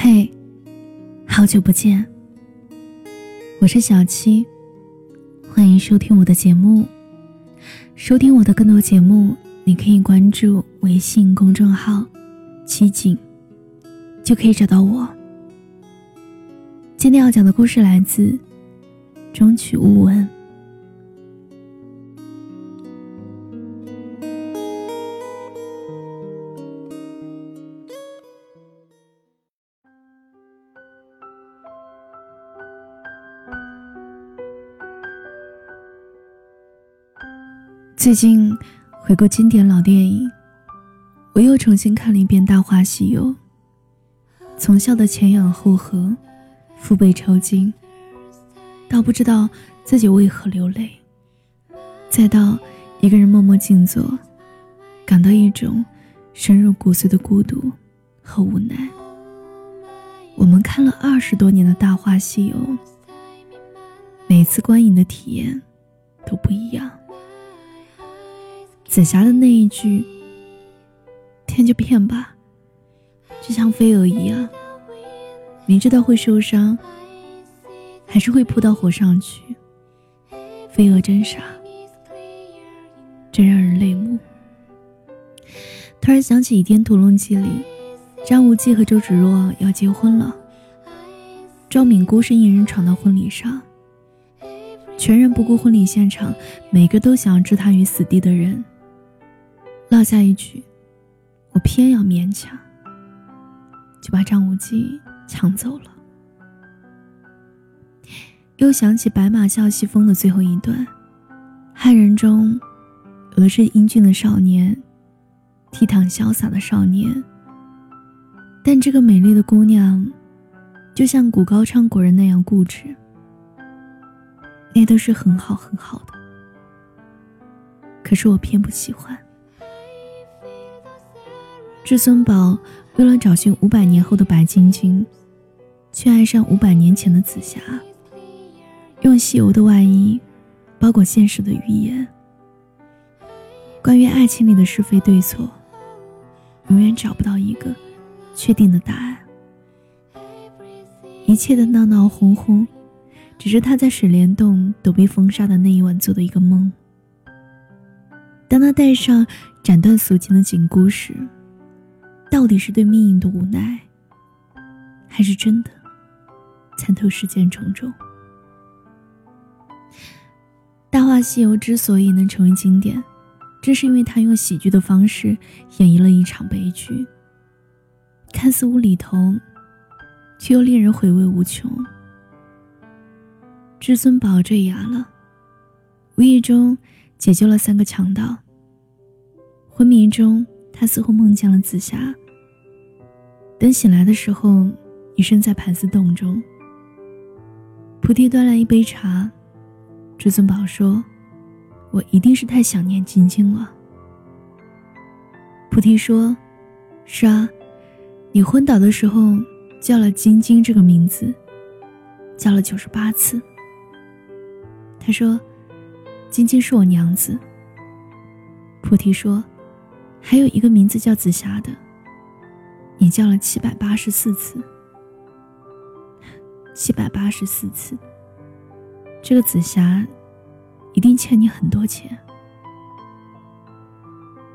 嘿，好久不见，我是小七，欢迎收听我的节目。收听我的更多节目，你可以关注微信公众号“七景”，就可以找到我。今天要讲的故事来自《中曲无闻》。最近回顾经典老电影，我又重新看了一遍《大话西游》。从笑的前仰后合，腹背抽筋，到不知道自己为何流泪，再到一个人默默静坐，感到一种深入骨髓的孤独和无奈。我们看了二十多年的《大话西游》，每次观影的体验都不一样。紫霞的那一句“骗就骗吧”，就像飞蛾一样，明知道会受伤，还是会扑到火上去。飞蛾真傻，真让人泪目。突然想起《倚天屠龙记》里，张无忌和周芷若要结婚了，赵敏孤身一人闯到婚礼上，全然不顾婚礼现场每个都想置他于死地的人。落下一句：“我偏要勉强。”就把张无忌抢走了。又想起《白马啸西风》的最后一段，汉人中有的是英俊的少年，倜傥潇洒的少年，但这个美丽的姑娘，就像古高昌国人那样固执。那都是很好很好的，可是我偏不喜欢。至尊宝为了找寻五百年后的白晶晶，却爱上五百年前的紫霞。用西游的外衣包裹现实的语言。关于爱情里的是非对错，永远找不到一个确定的答案。一切的闹闹哄哄，只是他在水帘洞躲避风沙的那一晚做的一个梦。当他戴上斩断俗情的紧箍时，到底是对命运的无奈，还是真的参透世间种种？《大话西游》之所以能成为经典，正是因为他用喜剧的方式演绎了一场悲剧，看似无厘头，却又令人回味无穷。至尊宝坠崖了，无意中解救了三个强盗。昏迷中。他似乎梦见了紫霞。等醒来的时候，已身在盘丝洞中。菩提端来一杯茶，至尊宝说：“我一定是太想念晶晶了。”菩提说：“是啊，你昏倒的时候叫了晶晶这个名字，叫了九十八次。”他说：“晶晶是我娘子。”菩提说。还有一个名字叫紫霞的，你叫了七百八十四次，七百八十四次。这个紫霞一定欠你很多钱。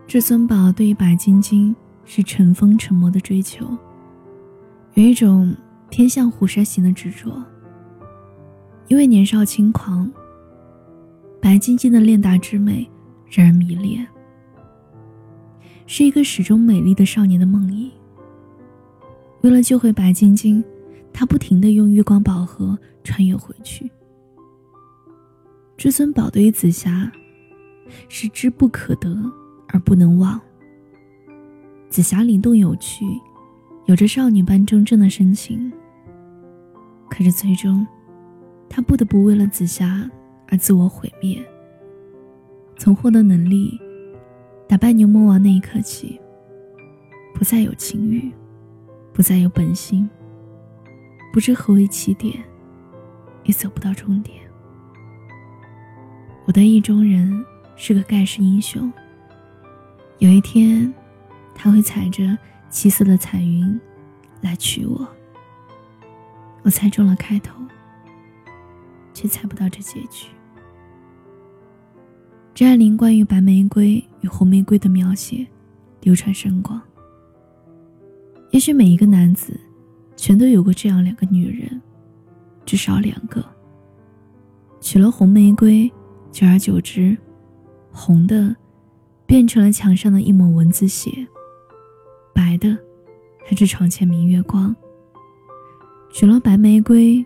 至尊宝对于白晶晶是尘封沉默的追求，有一种偏向虎山行的执着。因为年少轻狂，白晶晶的练达之美让人迷恋。是一个始终美丽的少年的梦呓。为了救回白晶晶，他不停的用月光宝盒穿越回去。至尊宝对于紫霞，是知不可得而不能忘。紫霞灵动有趣，有着少女般忠贞的深情。可是最终，他不得不为了紫霞而自我毁灭。从获得能力。打败牛魔王那一刻起，不再有情欲，不再有本心，不知何为起点，也走不到终点。我的意中人是个盖世英雄。有一天，他会踩着七色的彩云来娶我。我猜中了开头，却猜不到这结局。张爱玲关于白玫瑰与红玫瑰的描写流传甚广。也许每一个男子，全都有过这样两个女人，至少两个。娶了红玫瑰，久而久之，红的变成了墙上的一抹蚊子血，白的还是床前明月光。娶了白玫瑰，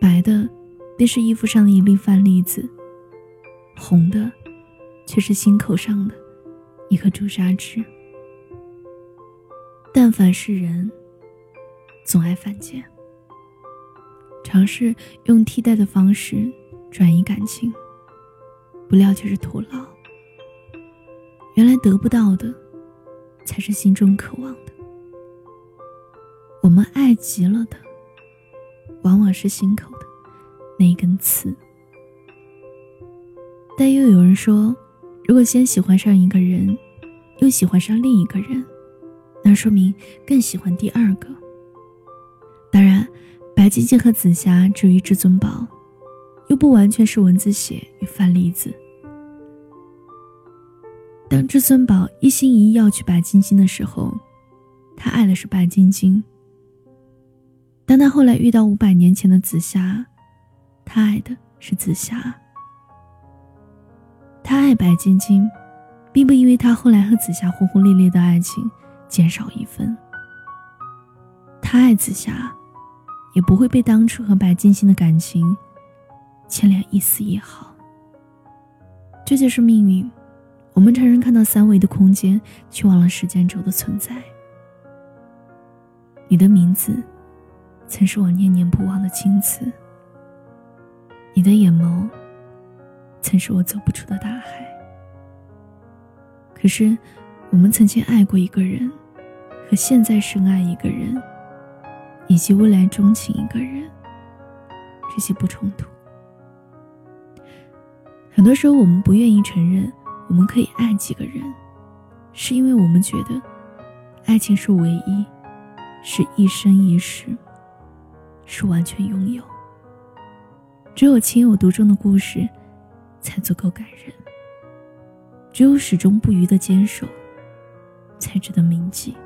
白的便是衣服上的一粒饭粒子，红的却是心口上的一颗朱砂痣。但凡是人，总爱犯贱，尝试用替代的方式转移感情，不料却是徒劳。原来得不到的，才是心中渴望的。我们爱极了的，往往是心口的那一根刺。但又有人说，如果先喜欢上一个人，又喜欢上另一个人。那说明更喜欢第二个。当然，白晶晶和紫霞至于至尊宝，又不完全是文字写与范例子。当至尊宝一心一意要娶白晶晶的时候，他爱的是白晶晶；当他后来遇到五百年前的紫霞，他爱的是紫霞。他爱白晶晶，并不因为他后来和紫霞轰轰烈烈的爱情。减少一分。他爱紫霞，也不会被当初和白晶晶的感情牵连一丝一毫。这就是命运。我们常常看到三维的空间，却忘了时间轴的存在。你的名字，曾是我念念不忘的青瓷。你的眼眸，曾是我走不出的大海。可是，我们曾经爱过一个人。和现在深爱一个人，以及未来钟情一个人，这些不冲突。很多时候，我们不愿意承认我们可以爱几个人，是因为我们觉得，爱情是唯一，是一生一世，是完全拥有。只有情有独钟的故事，才足够感人；只有始终不渝的坚守，才值得铭记。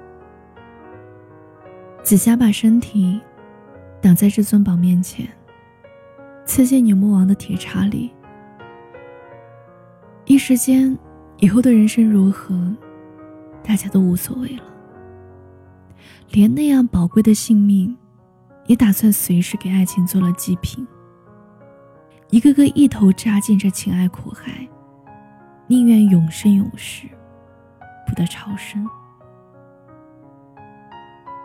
紫霞把身体挡在至尊宝面前，刺进牛魔王的铁叉里。一时间，以后的人生如何，大家都无所谓了。连那样宝贵的性命，也打算随时给爱情做了祭品。一个个一头扎进这情爱苦海，宁愿永生永世，不得超生。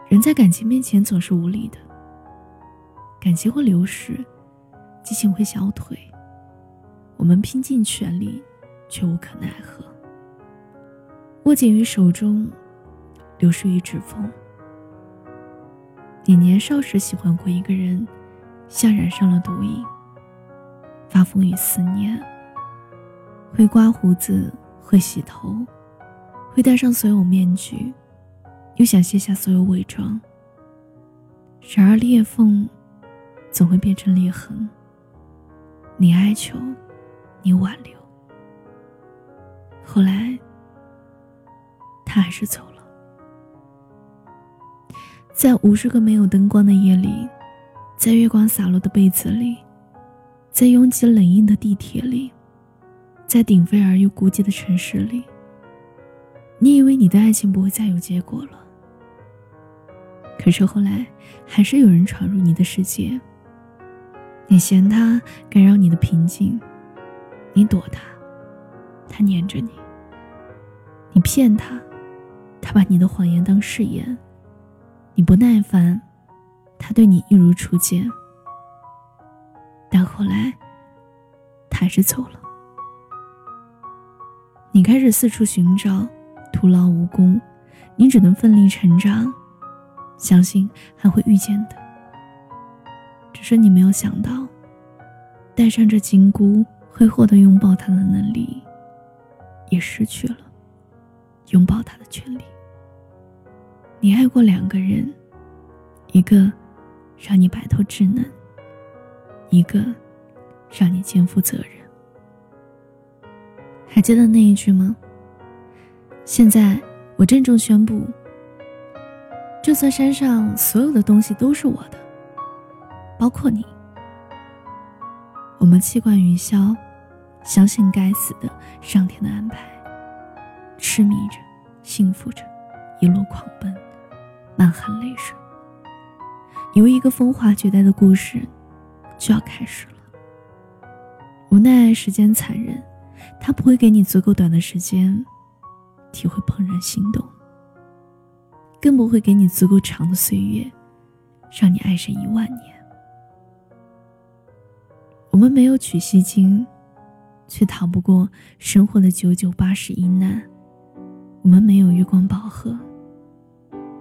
人在感情面前总是无力的，感情会流逝，激情会消退，我们拼尽全力，却无可奈何。握紧于手中，流失于指缝。你年少时喜欢过一个人，像染上了毒瘾，发疯于思念，会刮胡子，会洗头，会戴上所有面具。又想卸下所有伪装，然而裂缝总会变成裂痕。你哀求，你挽留，后来他还是走了。在无数个没有灯光的夜里，在月光洒落的被子里，在拥挤冷硬的地铁里，在鼎沸而又孤寂的城市里，你以为你的爱情不会再有结果了。可是后来，还是有人闯入你的世界。你嫌他干扰你的平静，你躲他，他黏着你。你骗他，他把你的谎言当誓言。你不耐烦，他对你一如初见。但后来，他还是走了。你开始四处寻找，徒劳无功。你只能奋力成长。相信还会遇见的，只是你没有想到，戴上这金箍会获得拥抱他的能力，也失去了拥抱他的权利。你爱过两个人，一个让你摆脱稚嫩，一个让你肩负责任。还记得那一句吗？现在我郑重宣布，这座山上所有的东西都是我的，包括你。我们气贯云霄，相信该死的上天的安排，痴迷着，幸福着，一路狂奔，满含泪水。以为一个风华绝代的故事就要开始了，无奈时间残忍，它不会给你足够短的时间体会怦然心动，更不会给你足够长的岁月，让你爱上一万年。我们没有取西经，却逃不过生活的九九八十一难；我们没有月光宝盒，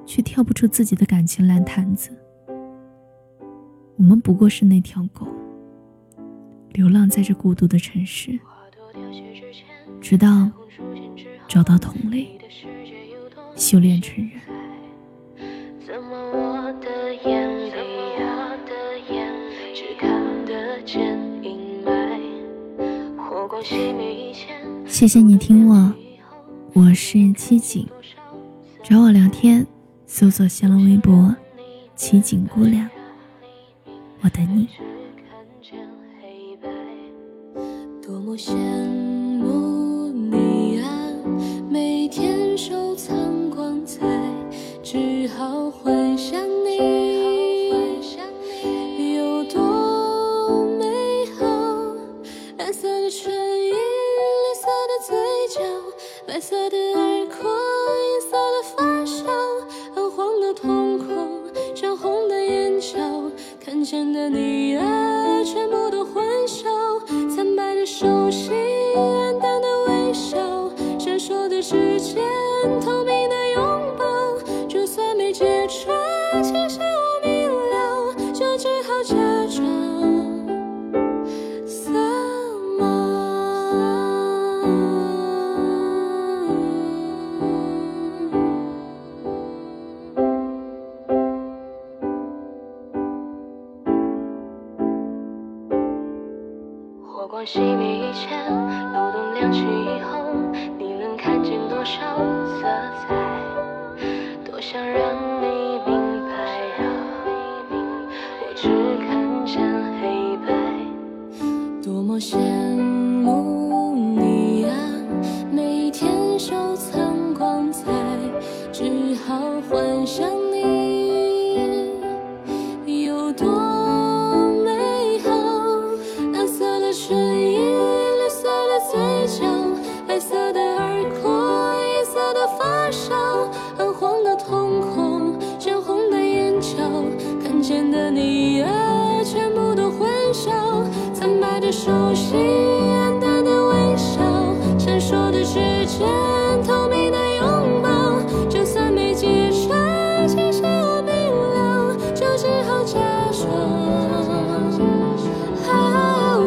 却跳不出自己的感情烂摊子。我们不过是那条狗，流浪在这孤独的城市，直到找到同类，修炼成人。谢谢你听我，我是七锦，找我聊天，搜索新浪微博“七锦姑娘”，我等你。多么羡慕我羡慕你呀，每天收藏光彩，只好幻想你有多美好。蓝色的唇印，绿色的嘴角，白色的耳廓，银色的发梢，暗黄的瞳孔，鲜红的眼角，看见的你啊，全部都混淆。熟悉暗淡的微笑，闪烁的指尖，透明的拥抱。就算没揭穿，其实我明了，就只好假装。啊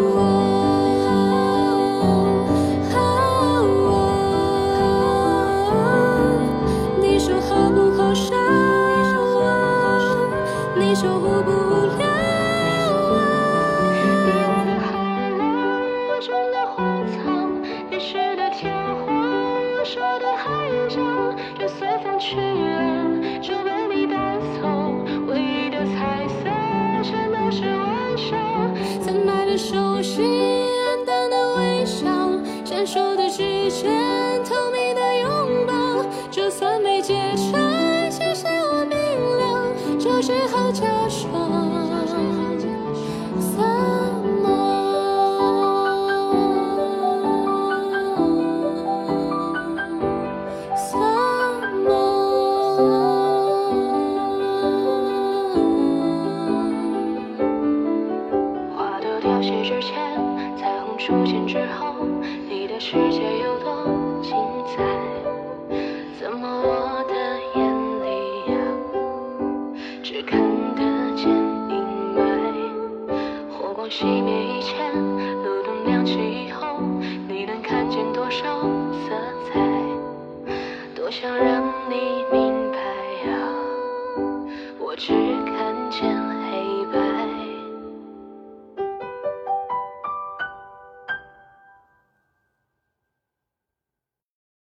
你说好不好笑？你说无不无聊？时候就。熄灭以前，路灯亮起